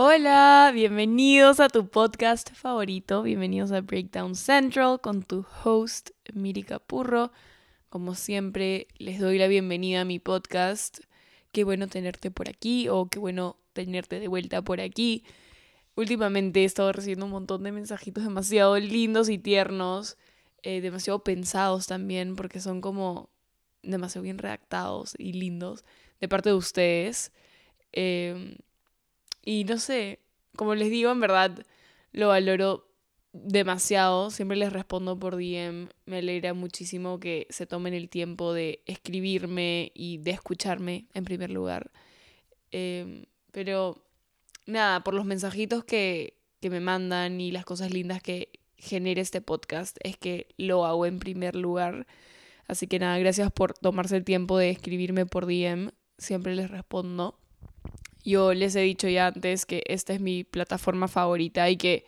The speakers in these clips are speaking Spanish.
Hola, bienvenidos a tu podcast favorito, bienvenidos a Breakdown Central con tu host Miri Capurro. Como siempre, les doy la bienvenida a mi podcast. Qué bueno tenerte por aquí o qué bueno tenerte de vuelta por aquí. Últimamente he estado recibiendo un montón de mensajitos demasiado lindos y tiernos, eh, demasiado pensados también, porque son como demasiado bien redactados y lindos de parte de ustedes. Em, y no sé, como les digo, en verdad lo valoro demasiado. Siempre les respondo por DM. Me alegra muchísimo que se tomen el tiempo de escribirme y de escucharme en primer lugar. Em, pero nada, por los mensajitos que, que me mandan y las cosas lindas que genere este podcast, es que lo hago en primer lugar. Así que nada, gracias por tomarse el tiempo de escribirme por DM. Siempre les respondo. Yo les he dicho ya antes que esta es mi plataforma favorita y que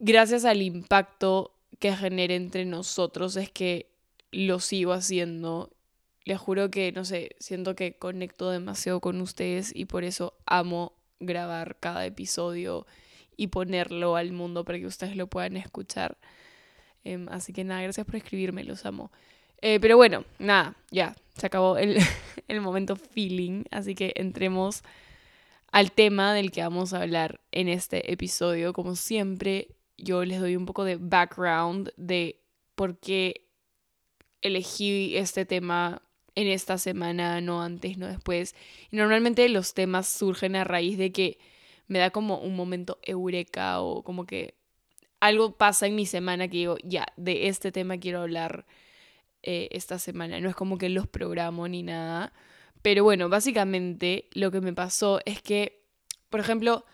gracias al impacto que genera entre nosotros es que lo sigo haciendo. Les juro que, no sé, siento que conecto demasiado con ustedes y por eso amo grabar cada episodio y ponerlo al mundo para que ustedes lo puedan escuchar. Em, así que nada, gracias por escribirme, los amo. Eh, pero bueno, nada, ya, se acabó el, el momento feeling, así que entremos al tema del que vamos a hablar en este episodio. Como siempre, yo les doy un poco de background de por qué elegí este tema en esta semana, no antes, no después. Y normalmente los temas surgen a raíz de que me da como un momento eureka o como que algo pasa en mi semana que digo, ya, de este tema quiero hablar eh, esta semana. No es como que los programo ni nada. Pero bueno, básicamente lo que me pasó es que, por ejemplo,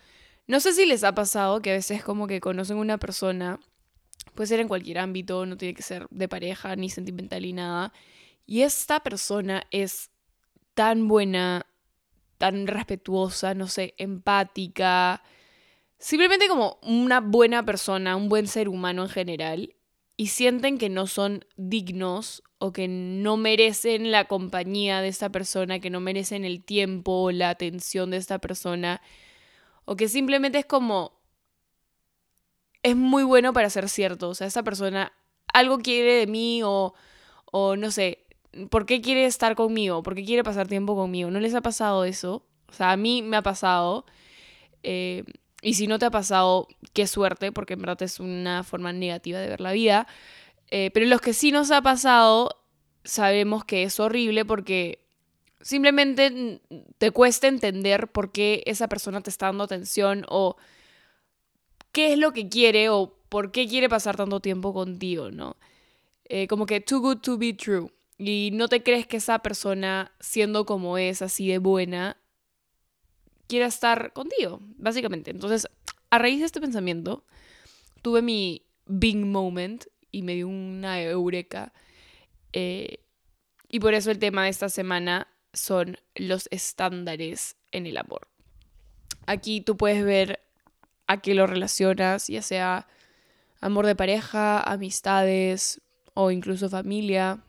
no sé si les ha pasado que a veces como que conocen una persona, puede ser en cualquier ámbito, no tiene que ser de pareja ni sentimental ni nada, y esta persona es tan buena, tan respetuosa, no sé, empática, simplemente como una buena persona, un buen ser humano en general, y sienten que no son dignos o que no merecen la compañía de esta persona, que no merecen el tiempo o la atención de esta persona, o que simplemente es como, es muy bueno para ser cierto, o sea, esta persona algo quiere de mí o, o no sé, ¿por qué quiere estar conmigo? ¿Por qué quiere pasar tiempo conmigo? ¿No les ha pasado eso? O sea, a mí me ha pasado. Eh, y si no te ha pasado, qué suerte, porque en verdad es una forma negativa de ver la vida. Eh, pero los que sí nos ha pasado, sabemos que es horrible porque simplemente te cuesta entender por qué esa persona te está dando atención o qué es lo que quiere o por qué quiere pasar tanto tiempo contigo, ¿no? Eh, como que too good to be true. Y no te crees que esa persona, siendo como es, así de buena, quiera estar contigo, básicamente. Entonces, a raíz de este pensamiento, tuve mi big moment y me dio una eureka. Eh, y por eso el tema de esta semana son los estándares en el amor. Aquí tú puedes ver a qué lo relacionas, ya sea amor de pareja, amistades o incluso familia.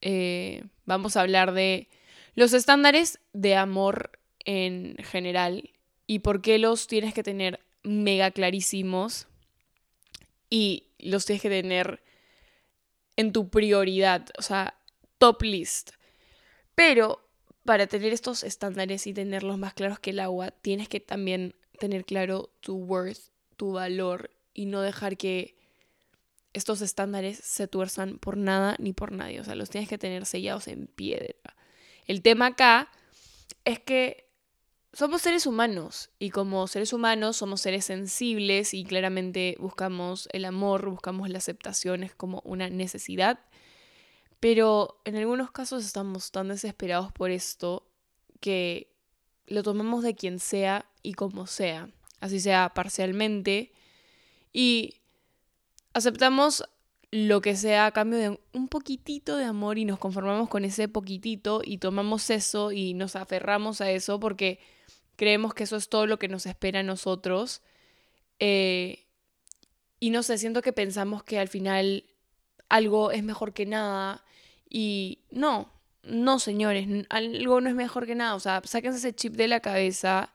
Eh, vamos a hablar de los estándares de amor en general y por qué los tienes que tener mega clarísimos y los tienes que tener en tu prioridad, o sea, top list. Pero para tener estos estándares y tenerlos más claros que el agua, tienes que también tener claro tu worth, tu valor y no dejar que estos estándares se tuerzan por nada ni por nadie. O sea, los tienes que tener sellados en piedra. El tema acá es que somos seres humanos y como seres humanos somos seres sensibles y claramente buscamos el amor, buscamos la aceptación, es como una necesidad. Pero en algunos casos estamos tan desesperados por esto que lo tomamos de quien sea y como sea, así sea parcialmente, y aceptamos lo que sea a cambio de un poquitito de amor y nos conformamos con ese poquitito y tomamos eso y nos aferramos a eso porque creemos que eso es todo lo que nos espera a nosotros. Eh, y no sé, siento que pensamos que al final algo es mejor que nada. Y no, no, señores, algo no es mejor que nada. O sea, sáquense ese chip de la cabeza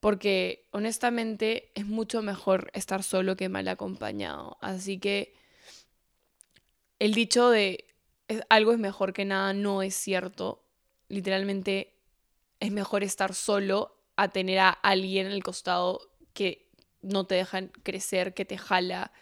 Porque honestamente es mucho mejor estar solo que mal acompañado. Así que el dicho de algo es mejor que nada no es cierto. Literalmente es mejor estar solo a tener a alguien al costado que no te dejan crecer, que te jala.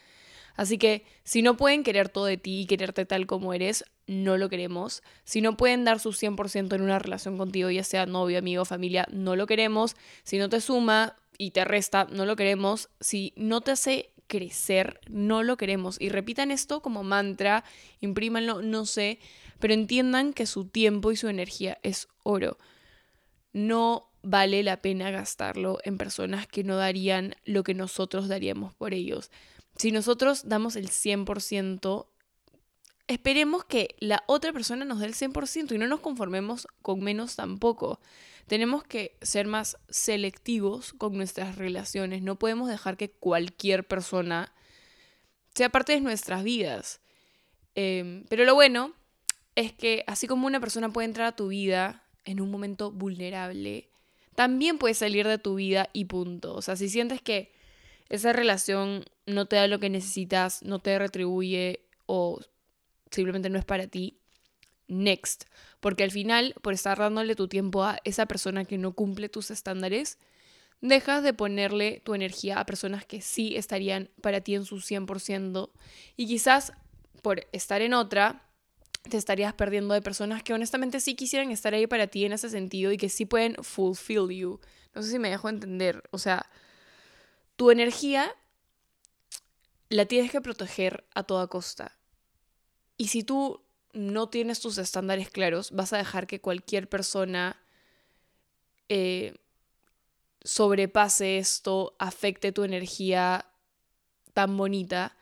Así que si no pueden querer todo de ti y quererte tal como eres, no lo queremos. Si no pueden dar su 100% en una relación contigo, ya sea novio, amigo, familia, no lo queremos. Si no te suma y te resta, no lo queremos. Si no te hace crecer, no lo queremos. Y repitan esto como mantra, imprímanlo, no sé, pero entiendan que su tiempo y su energía es oro. No vale la pena gastarlo en personas que no darían lo que nosotros daríamos por ellos. Si nosotros damos el 100%, esperemos que la otra persona nos dé el 100% y no nos conformemos con menos tampoco. Tenemos que ser más selectivos con nuestras relaciones. No podemos dejar que cualquier persona sea parte de nuestras vidas. Em, pero lo bueno es que así como una persona puede entrar a tu vida en un momento vulnerable, también puede salir de tu vida y punto. O sea, si sientes que esa relación no te da lo que necesitas, no te retribuye o simplemente no es para ti, next. Porque al final, por estar dándole tu tiempo a esa persona que no cumple tus estándares, dejas de ponerle tu energía a personas que sí estarían para ti en su 100%. Y quizás por estar en otra, te estarías perdiendo de personas que honestamente sí quisieran estar ahí para ti en ese sentido y que sí pueden fulfill you. No sé si me dejo entender. O sea, tu energía la tienes que proteger a toda costa. Y si tú no tienes tus estándares claros, vas a dejar que cualquier persona eh, sobrepase esto, afecte tu energía tan bonita.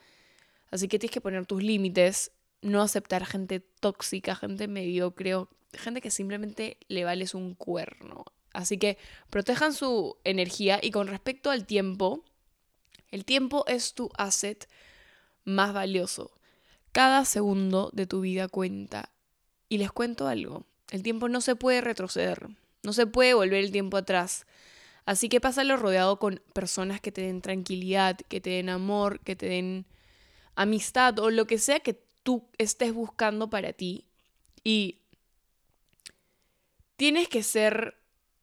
Así que tienes que poner tus límites, no aceptar gente tóxica, gente mediocre, gente que simplemente le vales un cuerno. Así que protejan su energía y con respecto al tiempo, el tiempo es tu asset más valioso. Cada segundo de tu vida cuenta. Y les cuento algo, el tiempo no se puede retroceder, no se puede volver el tiempo atrás. Así que pásalo rodeado con personas que te den tranquilidad, que te den amor, que te den amistad o lo que sea que tú estés buscando para ti. Y tienes que ser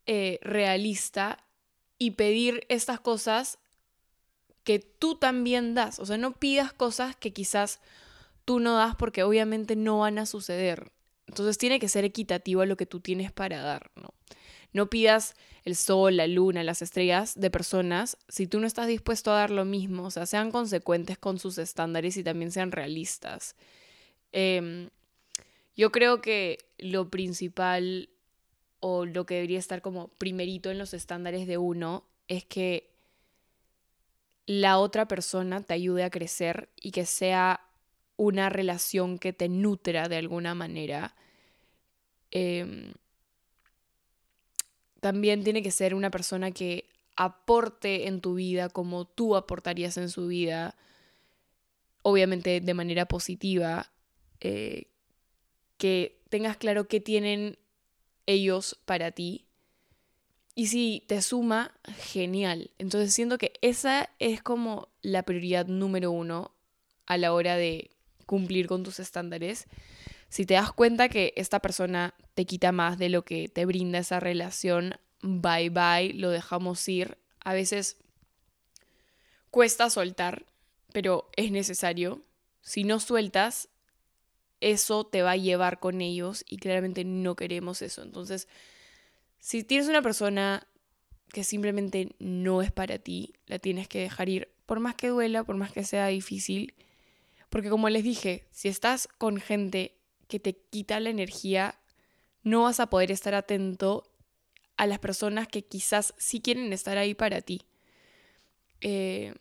eh, realista y pedir estas cosas que tú también das. O sea, no pidas cosas que quizás tú no das porque obviamente no van a suceder. Entonces tiene que ser equitativo a lo que tú tienes para dar, ¿no? No pidas el sol, la luna, las estrellas de personas si tú no estás dispuesto a dar lo mismo. O sea, sean consecuentes con sus estándares y también sean realistas. Em, yo creo que lo principal o lo que debería estar como primerito en los estándares de uno es que la otra persona te ayude a crecer y que sea una relación que te nutra de alguna manera. Em, también tiene que ser una persona que aporte en tu vida como tú aportarías en su vida, obviamente de manera positiva, eh, que tengas claro qué tienen ellos para ti. Y si te suma, genial. Entonces siento que esa es como la prioridad número uno a la hora de cumplir con tus estándares, si te das cuenta que esta persona te quita más de lo que te brinda esa relación, bye bye, lo dejamos ir. A veces cuesta soltar, pero es necesario. Si no sueltas, eso te va a llevar con ellos y claramente no queremos eso. Entonces, si tienes una persona que simplemente no es para ti, la tienes que dejar ir, por más que duela, por más que sea difícil porque como les dije, si estás con gente que te quita la energía, no vas a poder estar atento a las personas que quizás sí quieren estar ahí para ti. Eh,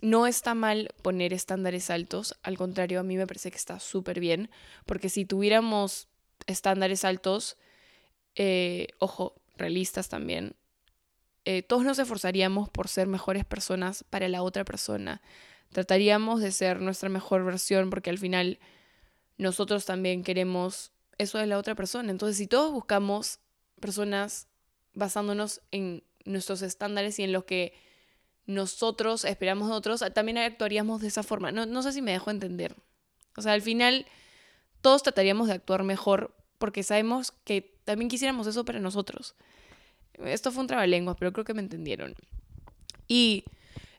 no está mal poner estándares altos, al contrario, a mí me parece que está súper bien, porque si tuviéramos estándares altos, eh, ojo, realistas también, eh, todos nos esforzaríamos por ser mejores personas para la otra persona trataríamos de ser nuestra mejor versión porque al final nosotros también queremos eso de la otra persona. Entonces, si todos buscamos personas basándonos en nuestros estándares y en lo que nosotros esperamos de otros, también actuaríamos de esa forma. No, no sé si me dejo entender. O sea, al final todos trataríamos de actuar mejor porque sabemos que también quisiéramos eso para nosotros. Esto fue un trabalenguas, pero creo que me entendieron. Y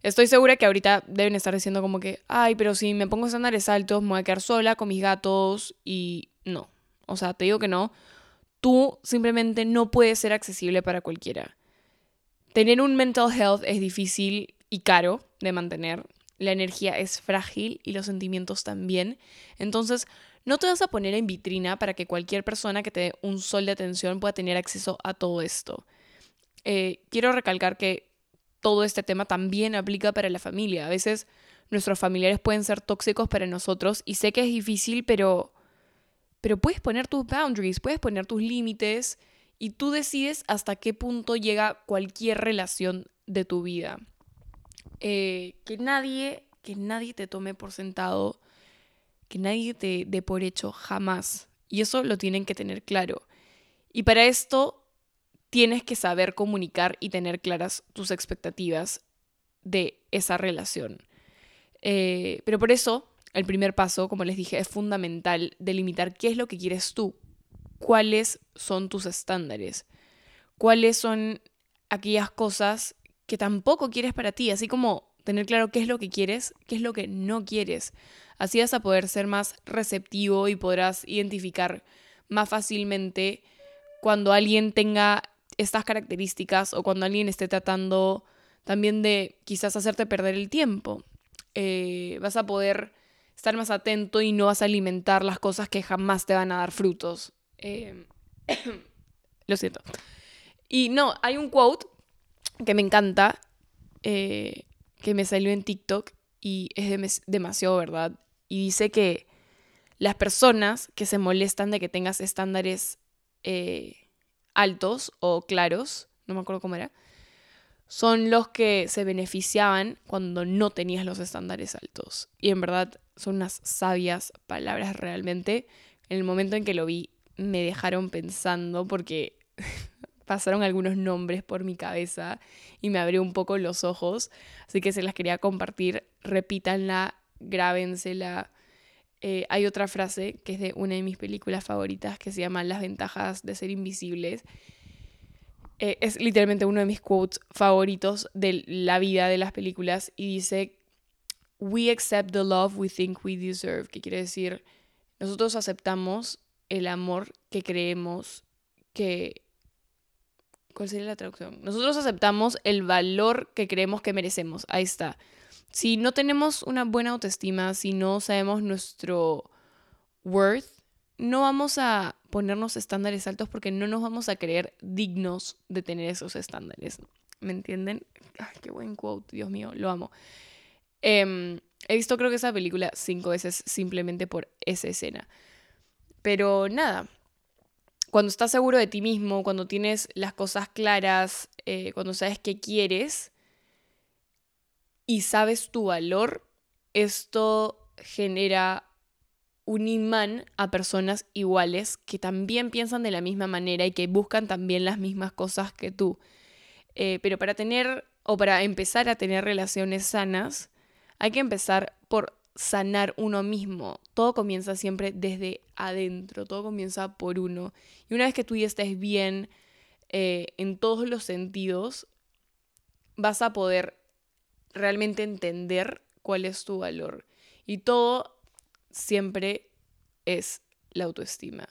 estoy segura que ahorita deben estar diciendo como que, ay, pero si me pongo estándares altos, me voy a quedar sola con mis gatos y no. O sea, te digo que no. Tú simplemente no puedes ser accesible para cualquiera. Tener un mental health es difícil y caro de mantener. La energía es frágil y los sentimientos también. Entonces, no te vas a poner en vitrina para que cualquier persona que te dé un sol de atención pueda tener acceso a todo esto. Eh, quiero recalcar que todo este tema también aplica para la familia. A veces nuestros familiares pueden ser tóxicos para nosotros y sé que es difícil, pero, pero puedes poner tus boundaries, puedes poner tus límites y tú decides hasta qué punto llega cualquier relación de tu vida. Eh, que nadie, que nadie te tome por sentado, que nadie te dé por hecho jamás. Y eso lo tienen que tener claro. Y para esto tienes que saber comunicar y tener claras tus expectativas de esa relación. Eh, pero por eso, el primer paso, como les dije, es fundamental delimitar qué es lo que quieres tú, cuáles son tus estándares, cuáles son aquellas cosas que tampoco quieres para ti, así como tener claro qué es lo que quieres, qué es lo que no quieres. Así vas a poder ser más receptivo y podrás identificar más fácilmente cuando alguien tenga estas características o cuando alguien esté tratando también de quizás hacerte perder el tiempo. Eh, vas a poder estar más atento y no vas a alimentar las cosas que jamás te van a dar frutos. Em, lo siento. Y no, hay un quote que me encanta, eh, que me salió en TikTok y es demasiado verdad. Y dice que las personas que se molestan de que tengas estándares eh, altos o claros, no me acuerdo cómo era, son los que se beneficiaban cuando no tenías los estándares altos. Y en verdad son unas sabias palabras realmente. En el momento en que lo vi me dejaron pensando porque pasaron algunos nombres por mi cabeza y me abrió un poco los ojos. Así que se las quería compartir. Repítanla, grábensela. Eh, hay otra frase que es de una de mis películas favoritas que se llama Las ventajas de ser invisibles. Eh, es literalmente uno de mis quotes favoritos de la vida de las películas y dice, We accept the love we think we deserve, que quiere decir, nosotros aceptamos el amor que creemos que... ¿Cuál sería la traducción? Nosotros aceptamos el valor que creemos que merecemos. Ahí está. Si no tenemos una buena autoestima, si no sabemos nuestro worth, no vamos a ponernos estándares altos porque no nos vamos a creer dignos de tener esos estándares. ¿Me entienden? Ay, qué buen quote, Dios mío, lo amo. Em, he visto creo que esa película cinco veces simplemente por esa escena. Pero nada, cuando estás seguro de ti mismo, cuando tienes las cosas claras, eh, cuando sabes qué quieres y sabes tu valor, esto genera un imán a personas iguales que también piensan de la misma manera y que buscan también las mismas cosas que tú. Eh, pero para tener o para empezar a tener relaciones sanas, hay que empezar por sanar uno mismo. Todo comienza siempre desde adentro, todo comienza por uno. Y una vez que tú ya estés bien eh, en todos los sentidos, vas a poder realmente entender cuál es tu valor. Y todo siempre es la autoestima.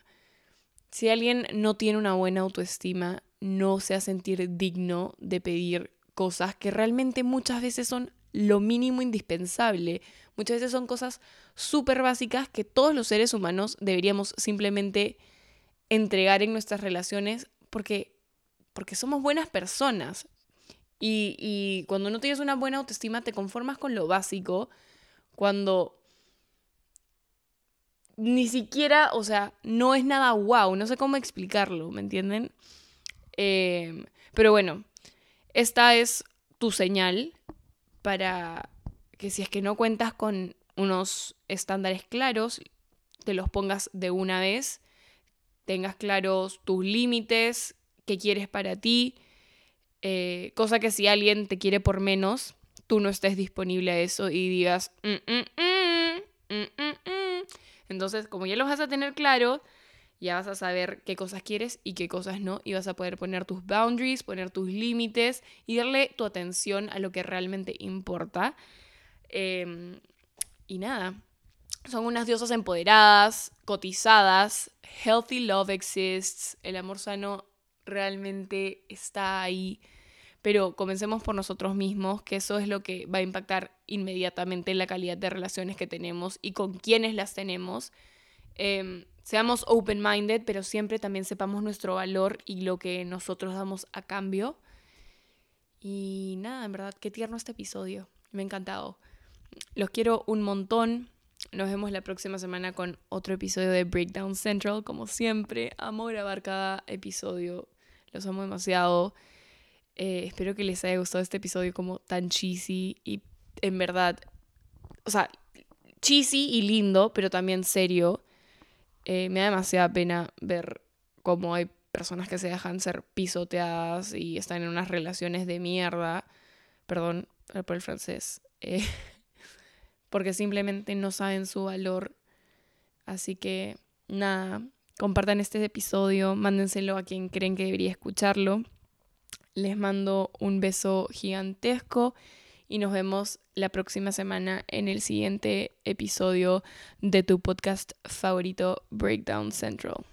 Si alguien no tiene una buena autoestima, no se a sentir digno de pedir cosas que realmente muchas veces son lo mínimo indispensable. Muchas veces son cosas súper básicas que todos los seres humanos deberíamos simplemente entregar en nuestras relaciones porque, porque somos buenas personas. Y, y cuando no tienes una buena autoestima te conformas con lo básico, cuando ni siquiera, o sea, no es nada wow, no sé cómo explicarlo, ¿me entienden? Eh, pero bueno, esta es tu señal para que si es que no cuentas con unos estándares claros, te los pongas de una vez, tengas claros tus límites, qué quieres para ti, Eh, cosa que si alguien te quiere por menos, tú no estés disponible a eso y digas, mm, mm, mm, entonces como ya lo vas a tener claro, ya vas a saber qué cosas quieres y qué cosas no, y vas a poder poner tus boundaries, poner tus límites y darle tu atención a lo que realmente importa. Em, y nada, son unas diosas empoderadas, cotizadas, healthy love exists, el amor sano realmente está ahí. Pero comencemos por nosotros mismos, que eso es lo que va a impactar inmediatamente en la calidad de relaciones que tenemos y con quienes las tenemos. Em, seamos open-minded, pero siempre también sepamos nuestro valor y lo que nosotros damos a cambio. Y nada, en verdad, qué tierno este episodio. Me ha encantado. Los quiero un montón. Nos vemos la próxima semana con otro episodio de Breakdown Central. Como siempre, amo grabar cada episodio. Los amo demasiado. Eh, espero que les haya gustado este episodio como tan cheesy y en verdad, o sea, cheesy y lindo, pero también serio. Eh, me da demasiada pena ver cómo hay personas que se dejan ser pisoteadas y están en unas relaciones de mierda. Perdón por el francés. Eh, porque simplemente no saben su valor. Así que nada, compartan este episodio, mándenselo a quien creen que debería escucharlo. Les mando un beso gigantesco y nos vemos la próxima semana en el siguiente episodio de tu podcast favorito Breakdown Central.